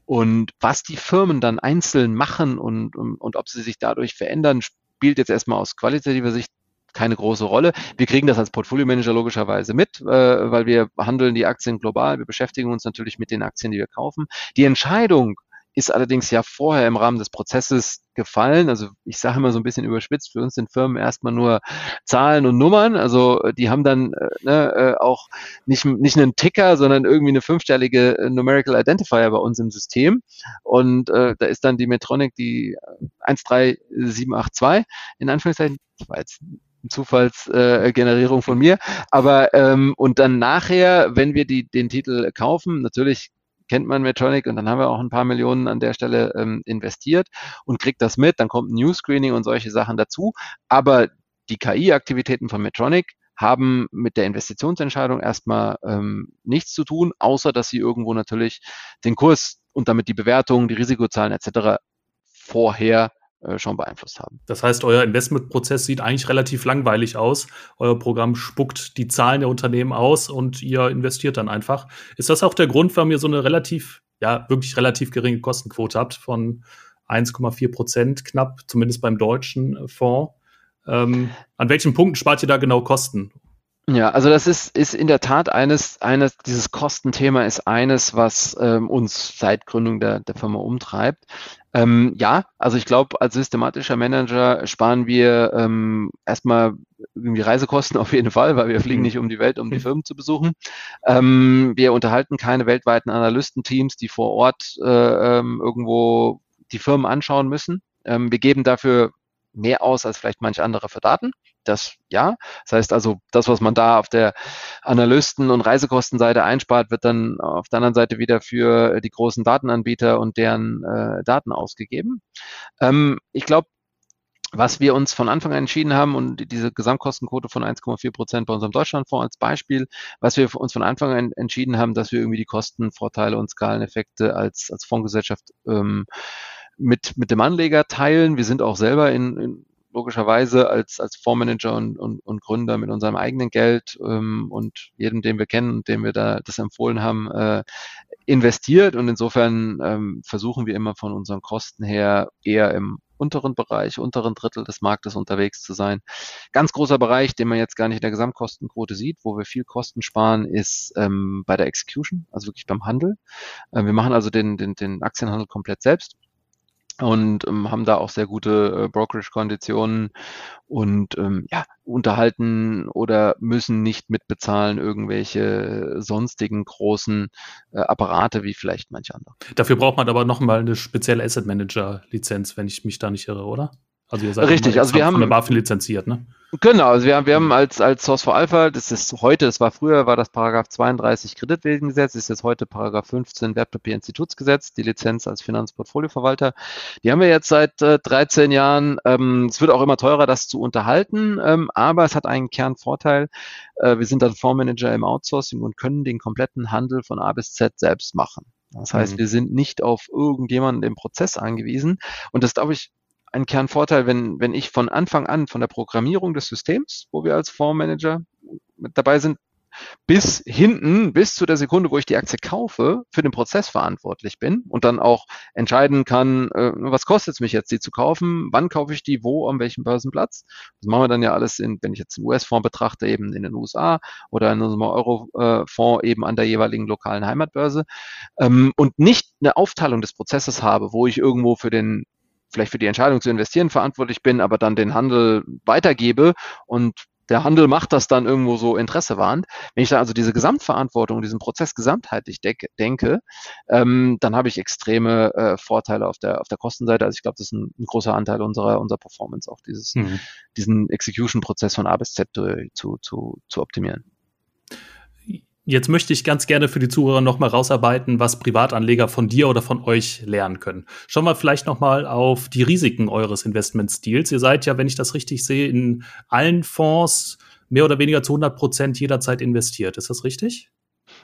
Und was die Firmen dann einzeln machen und, und, und ob sie sich dadurch verändern, spielt jetzt erstmal aus qualitativer Sicht keine große Rolle. Wir kriegen das als Portfolio-Manager logischerweise mit, äh, weil wir handeln die Aktien global. Wir beschäftigen uns natürlich mit den Aktien, die wir kaufen. Die Entscheidung, ist allerdings ja vorher im Rahmen des Prozesses gefallen. Also ich sage immer so ein bisschen überspitzt, für uns sind Firmen erstmal nur Zahlen und Nummern. Also die haben dann äh, ne, äh, auch nicht, nicht einen Ticker, sondern irgendwie eine fünfstellige äh, Numerical Identifier bei uns im System. Und äh, da ist dann die Metronic die 13782 in Anführungszeichen. Das war jetzt Zufallsgenerierung äh, von mir. Aber ähm, und dann nachher, wenn wir die, den Titel kaufen, natürlich kennt man Medtronic und dann haben wir auch ein paar Millionen an der Stelle ähm, investiert und kriegt das mit. Dann kommt ein New Screening und solche Sachen dazu. Aber die KI-Aktivitäten von Medtronic haben mit der Investitionsentscheidung erstmal ähm, nichts zu tun, außer dass sie irgendwo natürlich den Kurs und damit die Bewertung, die Risikozahlen etc. vorher äh, schon beeinflusst haben. Das heißt, euer Investmentprozess sieht eigentlich relativ langweilig aus. Euer Programm spuckt die Zahlen der Unternehmen aus und ihr investiert dann einfach. Ist das auch der Grund, warum ihr so eine relativ, ja, wirklich relativ geringe Kostenquote habt von 1,4 Prozent knapp, zumindest beim deutschen Fonds. Ähm, an welchen Punkten spart ihr da genau Kosten? Ja, also das ist, ist in der Tat eines, eines, dieses Kostenthema ist eines, was ähm, uns seit Gründung der, der Firma umtreibt. Ähm, ja, also ich glaube, als systematischer Manager sparen wir ähm, erstmal irgendwie Reisekosten auf jeden Fall, weil wir fliegen mhm. nicht um die Welt, um die mhm. Firmen zu besuchen. Ähm, wir unterhalten keine weltweiten Analystenteams, die vor Ort äh, ähm, irgendwo die Firmen anschauen müssen. Ähm, wir geben dafür mehr aus als vielleicht manch anderer für Daten. Das ja. Das heißt also, das, was man da auf der Analysten- und Reisekostenseite einspart, wird dann auf der anderen Seite wieder für die großen Datenanbieter und deren äh, Daten ausgegeben. Ähm, ich glaube, was wir uns von Anfang an entschieden haben und diese Gesamtkostenquote von 1,4 Prozent bei unserem Deutschlandfonds als Beispiel, was wir uns von Anfang an entschieden haben, dass wir irgendwie die Kostenvorteile und Skaleneffekte als, als Fondsgesellschaft ähm, mit, mit dem Anleger teilen. Wir sind auch selber in, in logischerweise als, als Fondsmanager und, und, und Gründer mit unserem eigenen Geld ähm, und jedem, den wir kennen und dem wir da das empfohlen haben, äh, investiert. Und insofern ähm, versuchen wir immer von unseren Kosten her eher im unteren Bereich, unteren Drittel des Marktes unterwegs zu sein. Ganz großer Bereich, den man jetzt gar nicht in der Gesamtkostenquote sieht, wo wir viel Kosten sparen, ist ähm, bei der Execution, also wirklich beim Handel. Äh, wir machen also den, den, den Aktienhandel komplett selbst und ähm, haben da auch sehr gute äh, Brokerage-Konditionen und ähm, ja, unterhalten oder müssen nicht mitbezahlen irgendwelche sonstigen großen äh, Apparate wie vielleicht manche andere. Dafür braucht man aber nochmal eine spezielle Asset Manager-Lizenz, wenn ich mich da nicht irre, oder? Also ihr seid Richtig, also wir haben von der BaFin lizenziert, ne? Genau, also wir haben, wir haben als, als Source for Alpha, das ist heute, das war früher, war das Paragraph 32 Kreditwesengesetz, ist jetzt heute Paragraph 15 Wertpapierinstitutsgesetz, die Lizenz als Finanzportfolioverwalter. Die haben wir jetzt seit äh, 13 Jahren. Ähm, es wird auch immer teurer, das zu unterhalten, ähm, aber es hat einen Kernvorteil. Äh, wir sind dann Fondsmanager im Outsourcing und können den kompletten Handel von A bis Z selbst machen. Das heißt, mhm. wir sind nicht auf irgendjemanden im Prozess angewiesen. Und das, glaube ich, ein Kernvorteil, wenn, wenn ich von Anfang an von der Programmierung des Systems, wo wir als Fondsmanager mit dabei sind, bis hinten, bis zu der Sekunde, wo ich die Aktie kaufe, für den Prozess verantwortlich bin und dann auch entscheiden kann, äh, was kostet es mich jetzt, die zu kaufen, wann kaufe ich die, wo, an welchem Börsenplatz. Das machen wir dann ja alles, in, wenn ich jetzt einen US-Fonds betrachte, eben in den USA oder in unserem Euro-Fonds eben an der jeweiligen lokalen Heimatbörse ähm, und nicht eine Aufteilung des Prozesses habe, wo ich irgendwo für den vielleicht für die Entscheidung zu investieren verantwortlich bin, aber dann den Handel weitergebe und der Handel macht das dann irgendwo so interessewarnt. Wenn ich da also diese Gesamtverantwortung, diesen Prozess gesamtheitlich denke, ähm, dann habe ich extreme äh, Vorteile auf der, auf der Kostenseite. Also ich glaube, das ist ein, ein, großer Anteil unserer, unserer Performance, auch dieses, mhm. diesen Execution-Prozess von A bis Z zu, zu, zu optimieren. Jetzt möchte ich ganz gerne für die Zuhörer nochmal rausarbeiten, was Privatanleger von dir oder von euch lernen können. Schauen wir vielleicht nochmal auf die Risiken eures Investmentstils. Ihr seid ja, wenn ich das richtig sehe, in allen Fonds mehr oder weniger zu 100 Prozent jederzeit investiert. Ist das richtig?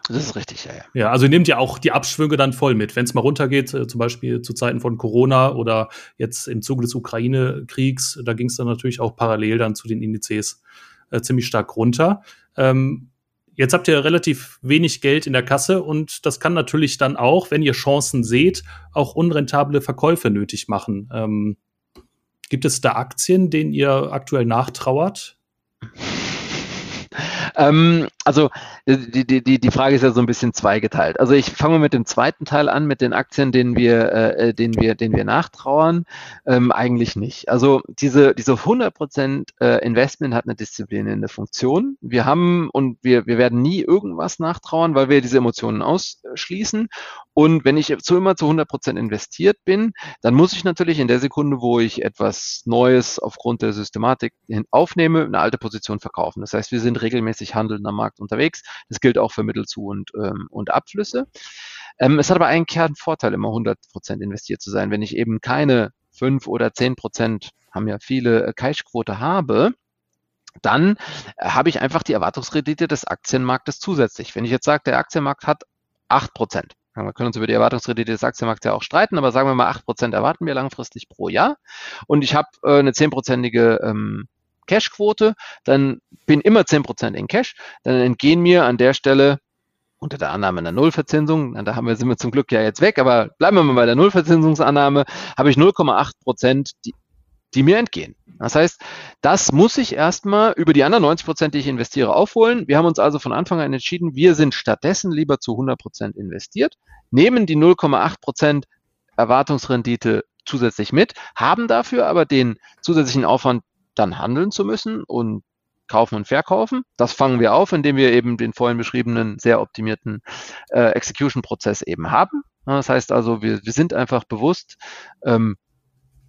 Das ist richtig, ja, ja. Ja, also ihr nehmt ja auch die Abschwünge dann voll mit. Wenn es mal runtergeht, äh, zum Beispiel zu Zeiten von Corona oder jetzt im Zuge des Ukraine-Kriegs, da ging es dann natürlich auch parallel dann zu den Indizes äh, ziemlich stark runter. Ähm, Jetzt habt ihr relativ wenig Geld in der Kasse und das kann natürlich dann auch, wenn ihr Chancen seht, auch unrentable Verkäufe nötig machen. Ähm, gibt es da Aktien, denen ihr aktuell nachtrauert? Ähm, also die, die, die Frage ist ja so ein bisschen zweigeteilt. Also ich fange mit dem zweiten Teil an, mit den Aktien, denen wir, äh, äh denen wir, denen wir nachtrauern. Ähm, eigentlich nicht. Also diese, diese 100% äh, Investment hat eine disziplinierende Funktion. Wir haben und wir, wir werden nie irgendwas nachtrauern, weil wir diese Emotionen ausschließen. Und wenn ich so immer zu 100% investiert bin, dann muss ich natürlich in der Sekunde, wo ich etwas Neues aufgrund der Systematik aufnehme, eine alte Position verkaufen. Das heißt, wir sind regelmäßig handelnd am Markt unterwegs. Das gilt auch für Mittelzu und, ähm, und Abflüsse. Ähm, es hat aber einen Kernvorteil, immer 100% investiert zu sein. Wenn ich eben keine 5 oder 10%, haben ja viele, äh, Cash-Quote habe, dann äh, habe ich einfach die Erwartungsrendite des Aktienmarktes zusätzlich. Wenn ich jetzt sage, der Aktienmarkt hat 8%, wir können uns über die Erwartungsrendite des Aktienmarkts ja auch streiten, aber sagen wir mal, 8% erwarten wir langfristig pro Jahr. Und ich habe äh, eine 10%ige ähm, Cash-Quote, dann bin immer 10% in Cash, dann entgehen mir an der Stelle unter der Annahme einer Nullverzinsung, da haben wir, sind wir zum Glück ja jetzt weg, aber bleiben wir mal bei der Nullverzinsungsannahme, habe ich 0,8 Prozent, die, die mir entgehen. Das heißt, das muss ich erstmal über die anderen 90 Prozent, die ich investiere, aufholen. Wir haben uns also von Anfang an entschieden, wir sind stattdessen lieber zu 100 Prozent investiert, nehmen die 0,8 Prozent Erwartungsrendite zusätzlich mit, haben dafür aber den zusätzlichen Aufwand, dann handeln zu müssen und kaufen und verkaufen. Das fangen wir auf, indem wir eben den vorhin beschriebenen, sehr optimierten äh, Execution-Prozess eben haben. Das heißt also, wir, wir sind einfach bewusst, ähm,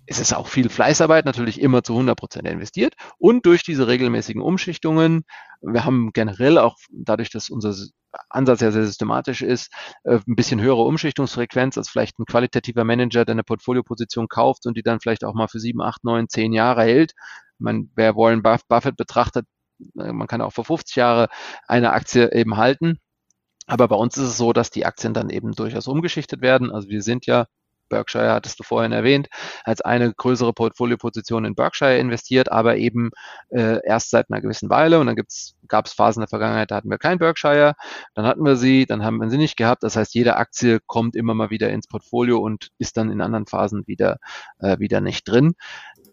es ist auch viel Fleißarbeit, natürlich immer zu 100 Prozent investiert. Und durch diese regelmäßigen Umschichtungen, wir haben generell auch dadurch, dass unser Ansatz ja sehr systematisch ist, äh, ein bisschen höhere Umschichtungsfrequenz als vielleicht ein qualitativer Manager, der eine Portfolioposition kauft und die dann vielleicht auch mal für sieben, acht, neun, zehn Jahre hält. Man, wer Warren Buffett betrachtet, äh, man kann auch für 50 Jahre eine Aktie eben halten. Aber bei uns ist es so, dass die Aktien dann eben durchaus umgeschichtet werden. Also wir sind ja Berkshire hattest du vorhin erwähnt, als eine größere Portfolioposition in Berkshire investiert, aber eben äh, erst seit einer gewissen Weile. Und dann gab es Phasen der Vergangenheit, da hatten wir kein Berkshire, dann hatten wir sie, dann haben wir sie nicht gehabt. Das heißt, jede Aktie kommt immer mal wieder ins Portfolio und ist dann in anderen Phasen wieder, äh, wieder nicht drin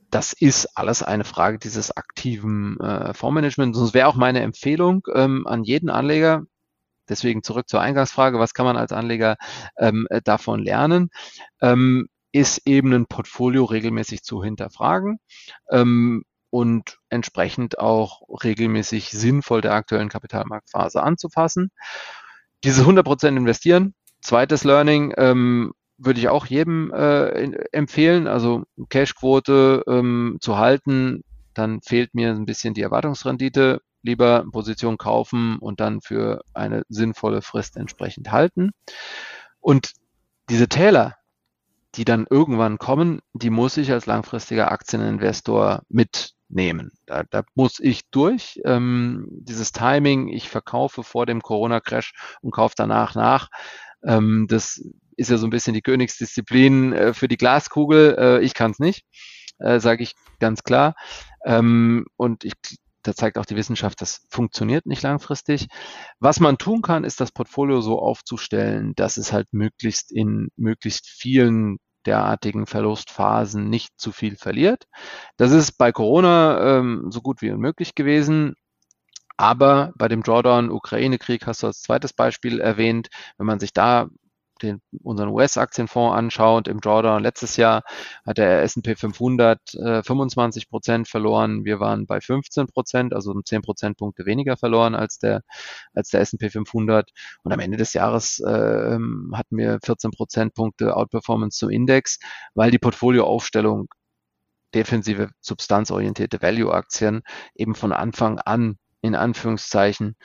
das ist alles eine Frage dieses aktiven äh, Fondsmanagements. Das wäre auch meine Empfehlung ähm, an jeden Anleger. Deswegen zurück zur Eingangsfrage, was kann man als Anleger ähm, äh, davon lernen? Ähm, ist eben ein Portfolio regelmäßig zu hinterfragen ähm, und entsprechend auch regelmäßig sinnvoll der aktuellen Kapitalmarktphase anzufassen. Diese 100% investieren. Zweites Learning, ähm, würde ich auch jedem äh, empfehlen, also Cashquote ähm, zu halten, dann fehlt mir ein bisschen die Erwartungsrendite. Lieber Position kaufen und dann für eine sinnvolle Frist entsprechend halten. Und diese Täler, die dann irgendwann kommen, die muss ich als langfristiger Aktieninvestor mitnehmen. Da, da muss ich durch. Ähm, dieses Timing, ich verkaufe vor dem Corona-Crash und kaufe danach nach, ähm, das ist ja so ein bisschen die Königsdisziplin äh, für die Glaskugel. Äh, ich kann es nicht, äh, sage ich ganz klar. Ähm, und ich, da zeigt auch die Wissenschaft, das funktioniert nicht langfristig. Was man tun kann, ist das Portfolio so aufzustellen, dass es halt möglichst in möglichst vielen derartigen Verlustphasen nicht zu viel verliert. Das ist bei Corona ähm, so gut wie unmöglich gewesen. Aber bei dem Drawdown-Ukraine-Krieg hast du als zweites Beispiel erwähnt, wenn man sich da den, unseren US-Aktienfonds anschaut, im Drawdown letztes Jahr hat der S&P 500 äh, 25 Prozent verloren. Wir waren bei 15 Prozent, also um 10 Prozentpunkte weniger verloren als der, als der S&P 500. Und am Ende des Jahres äh, hatten wir 14 Prozentpunkte Outperformance zum Index, weil die Portfolioaufstellung defensive, substanzorientierte Value-Aktien eben von Anfang an in Anführungszeichen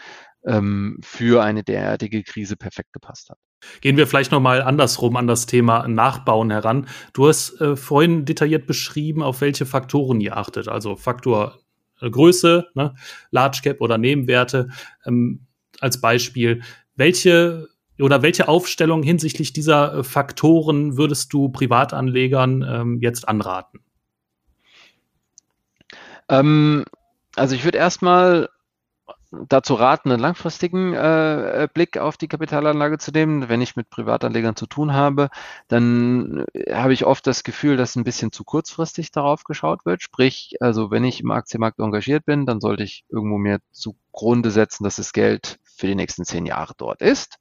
ähm, für eine derartige Krise perfekt gepasst hat. Gehen wir vielleicht nochmal andersrum an das Thema Nachbauen heran. Du hast äh, vorhin detailliert beschrieben, auf welche Faktoren ihr achtet. Also Faktor äh, Größe, ne, Large Cap oder Nebenwerte ähm, als Beispiel. Welche oder welche Aufstellung hinsichtlich dieser äh, Faktoren würdest du Privatanlegern ähm, jetzt anraten? Ähm, also ich würde erstmal dazu raten, einen langfristigen äh, äh, Blick auf die Kapitalanlage zu nehmen. Wenn ich mit Privatanlegern zu tun habe, dann äh, habe ich oft das Gefühl, dass ein bisschen zu kurzfristig darauf geschaut wird. Sprich, also wenn ich im Aktienmarkt engagiert bin, dann sollte ich irgendwo mir zugrunde setzen, dass das Geld für die nächsten zehn Jahre dort ist.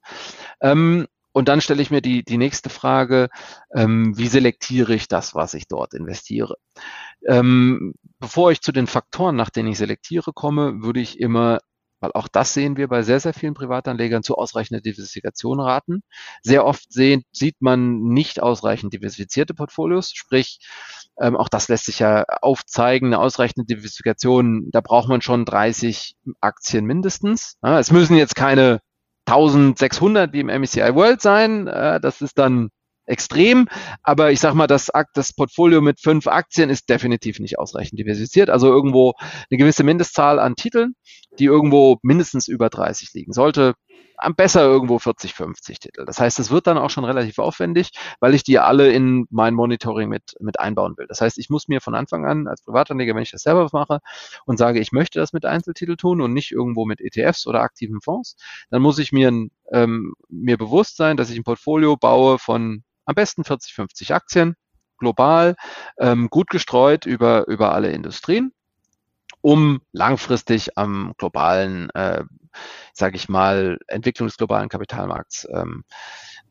Ähm, und dann stelle ich mir die, die nächste Frage, ähm, wie selektiere ich das, was ich dort investiere? Ähm, bevor ich zu den Faktoren, nach denen ich selektiere, komme, würde ich immer weil auch das sehen wir bei sehr, sehr vielen Privatanlegern zu ausreichender Diversifikation raten. Sehr oft sehen, sieht man nicht ausreichend diversifizierte Portfolios, sprich, ähm, auch das lässt sich ja aufzeigen, eine ausreichende Diversifikation, da braucht man schon 30 Aktien mindestens. Ja, es müssen jetzt keine 1600 wie im MSCI World sein, äh, das ist dann extrem, aber ich sage mal, das, das Portfolio mit fünf Aktien ist definitiv nicht ausreichend diversifiziert. Also irgendwo eine gewisse Mindestzahl an Titeln die irgendwo mindestens über 30 liegen. Sollte am besser irgendwo 40, 50 Titel. Das heißt, es wird dann auch schon relativ aufwendig, weil ich die alle in mein Monitoring mit, mit einbauen will. Das heißt, ich muss mir von Anfang an als Privatanleger, wenn ich das selber mache und sage, ich möchte das mit Einzeltitel tun und nicht irgendwo mit ETFs oder aktiven Fonds, dann muss ich mir, ähm, mir bewusst sein, dass ich ein Portfolio baue von am besten 40, 50 Aktien, global, ähm, gut gestreut über, über alle Industrien um langfristig am globalen, äh, sage ich mal, Entwicklung des globalen Kapitalmarkts ähm,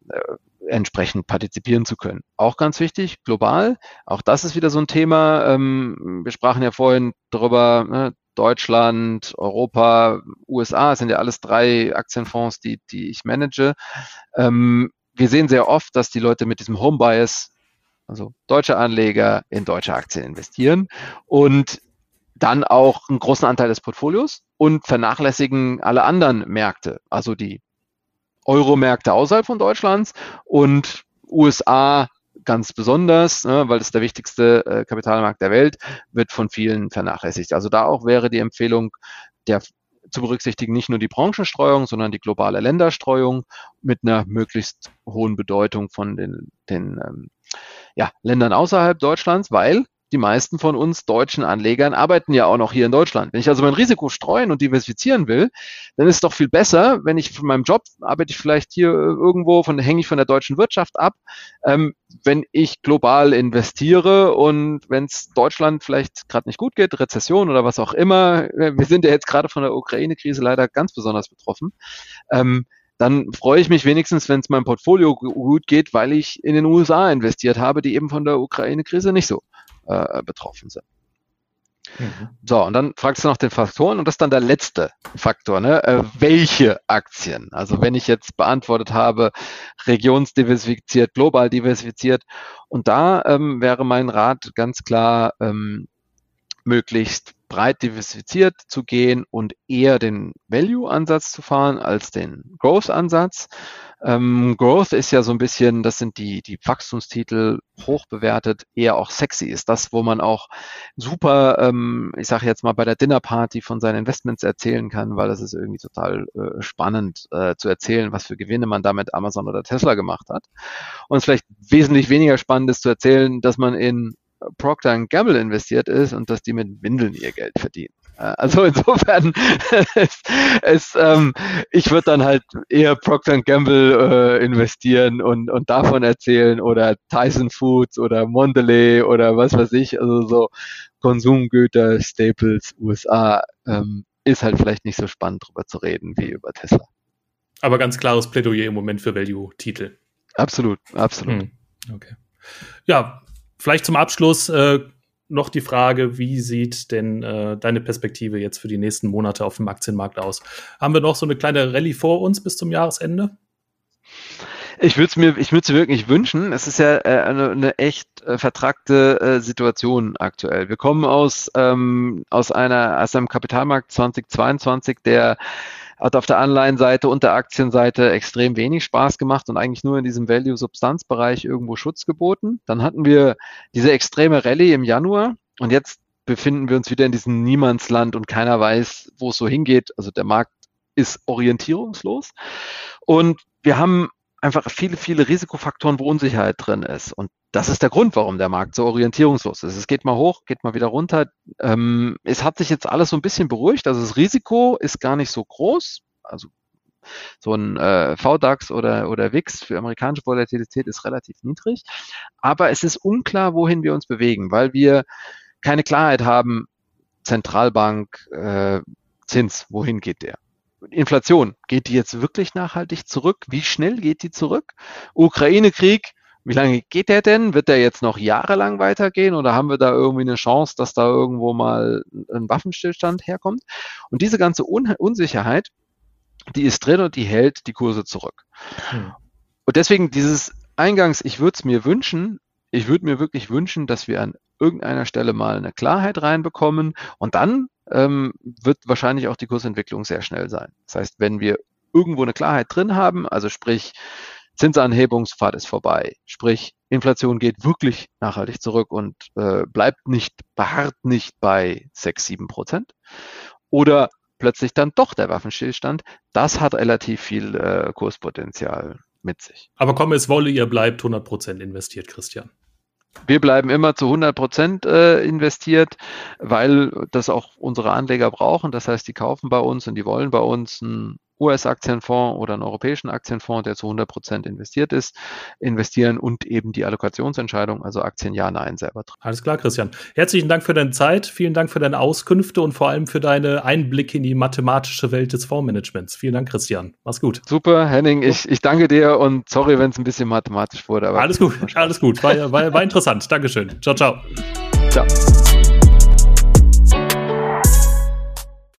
äh, entsprechend partizipieren zu können. Auch ganz wichtig, global, auch das ist wieder so ein Thema. Ähm, wir sprachen ja vorhin darüber, ne, Deutschland, Europa, USA, sind ja alles drei Aktienfonds, die, die ich manage. Ähm, wir sehen sehr oft, dass die Leute mit diesem Home Bias, also deutsche Anleger in deutsche Aktien investieren und dann auch einen großen Anteil des Portfolios und vernachlässigen alle anderen Märkte, also die Euro-Märkte außerhalb von Deutschlands und USA ganz besonders, ne, weil es der wichtigste äh, Kapitalmarkt der Welt, wird von vielen vernachlässigt. Also da auch wäre die Empfehlung, der zu berücksichtigen nicht nur die Branchenstreuung, sondern die globale Länderstreuung mit einer möglichst hohen Bedeutung von den, den ähm, ja, Ländern außerhalb Deutschlands, weil die meisten von uns deutschen Anlegern arbeiten ja auch noch hier in Deutschland. Wenn ich also mein Risiko streuen und diversifizieren will, dann ist es doch viel besser, wenn ich von meinem Job arbeite ich vielleicht hier äh, irgendwo, von, hänge ich von der deutschen Wirtschaft ab, ähm, wenn ich global investiere und wenn es Deutschland vielleicht gerade nicht gut geht, Rezession oder was auch immer, äh, wir sind ja jetzt gerade von der Ukraine-Krise leider ganz besonders betroffen, ähm, dann freue ich mich wenigstens, wenn es meinem Portfolio gut geht, weil ich in den USA investiert habe, die eben von der Ukraine-Krise nicht so äh, betroffen sind. Mhm. So, und dann fragst du nach den Faktoren und das ist dann der letzte Faktor, ne? Äh, welche Aktien? Also wenn ich jetzt beantwortet habe, regionsdiversifiziert, global diversifiziert, und da ähm, wäre mein Rat ganz klar, ähm, möglichst breit diversifiziert zu gehen und eher den Value-Ansatz zu fahren als den Growth-Ansatz. Ähm, Growth ist ja so ein bisschen, das sind die, die Wachstumstitel hoch bewertet, eher auch sexy ist. Das, wo man auch super, ähm, ich sage jetzt mal bei der Dinnerparty von seinen Investments erzählen kann, weil es ist irgendwie total äh, spannend äh, zu erzählen, was für Gewinne man damit Amazon oder Tesla gemacht hat. Und es vielleicht wesentlich weniger spannend ist zu erzählen, dass man in Procter Gamble investiert ist und dass die mit Windeln ihr Geld verdienen. Also insofern, es, es, ähm, ich würde dann halt eher Procter Gamble äh, investieren und, und davon erzählen oder Tyson Foods oder Mondelez oder was weiß ich, also so Konsumgüter, Staples, USA, ähm, ist halt vielleicht nicht so spannend drüber zu reden wie über Tesla. Aber ganz klares Plädoyer im Moment für Value-Titel. Absolut, absolut. Hm, okay. Ja, Vielleicht zum Abschluss äh, noch die Frage, wie sieht denn äh, deine Perspektive jetzt für die nächsten Monate auf dem Aktienmarkt aus? Haben wir noch so eine kleine Rallye vor uns bis zum Jahresende? Ich würde es mir, ich wirklich wünschen. Es ist ja äh, eine, eine, echt äh, vertragte äh, Situation aktuell. Wir kommen aus ähm, aus einer aus einem Kapitalmarkt 2022, der hat auf der Anleihenseite und der Aktienseite extrem wenig Spaß gemacht und eigentlich nur in diesem Value-Substanz-Bereich irgendwo Schutz geboten. Dann hatten wir diese extreme Rallye im Januar und jetzt befinden wir uns wieder in diesem Niemandsland und keiner weiß, wo es so hingeht. Also der Markt ist orientierungslos und wir haben einfach viele, viele Risikofaktoren, wo Unsicherheit drin ist. Und das ist der Grund, warum der Markt so orientierungslos ist. Es geht mal hoch, geht mal wieder runter. Ähm, es hat sich jetzt alles so ein bisschen beruhigt. Also das Risiko ist gar nicht so groß. Also so ein äh, VDAX oder, oder VIX für amerikanische Volatilität ist relativ niedrig. Aber es ist unklar, wohin wir uns bewegen, weil wir keine Klarheit haben, Zentralbank, äh, Zins, wohin geht der? Inflation, geht die jetzt wirklich nachhaltig zurück? Wie schnell geht die zurück? Ukraine-Krieg, wie lange geht der denn? Wird der jetzt noch jahrelang weitergehen oder haben wir da irgendwie eine Chance, dass da irgendwo mal ein Waffenstillstand herkommt? Und diese ganze Un Unsicherheit, die ist drin und die hält die Kurse zurück. Hm. Und deswegen dieses Eingangs, ich würde es mir wünschen, ich würde mir wirklich wünschen, dass wir an irgendeiner Stelle mal eine Klarheit reinbekommen und dann ähm, wird wahrscheinlich auch die Kursentwicklung sehr schnell sein. Das heißt, wenn wir irgendwo eine Klarheit drin haben, also sprich, Zinsanhebungspfad ist vorbei, sprich, Inflation geht wirklich nachhaltig zurück und äh, bleibt nicht, beharrt nicht bei 6, 7 Prozent. Oder plötzlich dann doch der Waffenstillstand. Das hat relativ viel äh, Kurspotenzial mit sich. Aber komm, es wolle, ihr bleibt 100% investiert, Christian. Wir bleiben immer zu 100 Prozent äh, investiert, weil das auch unsere Anleger brauchen. Das heißt, die kaufen bei uns und die wollen bei uns ein US-Aktienfonds oder einen europäischen Aktienfonds, der zu 100 Prozent investiert ist, investieren und eben die Allokationsentscheidung, also Aktien ja, nein, selber treffen. Alles klar, Christian. Herzlichen Dank für deine Zeit, vielen Dank für deine Auskünfte und vor allem für deine Einblicke in die mathematische Welt des Fondsmanagements. Vielen Dank, Christian. Mach's gut. Super, Henning, ich, ich danke dir und sorry, wenn es ein bisschen mathematisch wurde. alles gut, alles gut. War, war, war interessant. Dankeschön. Ciao, ciao. Ciao.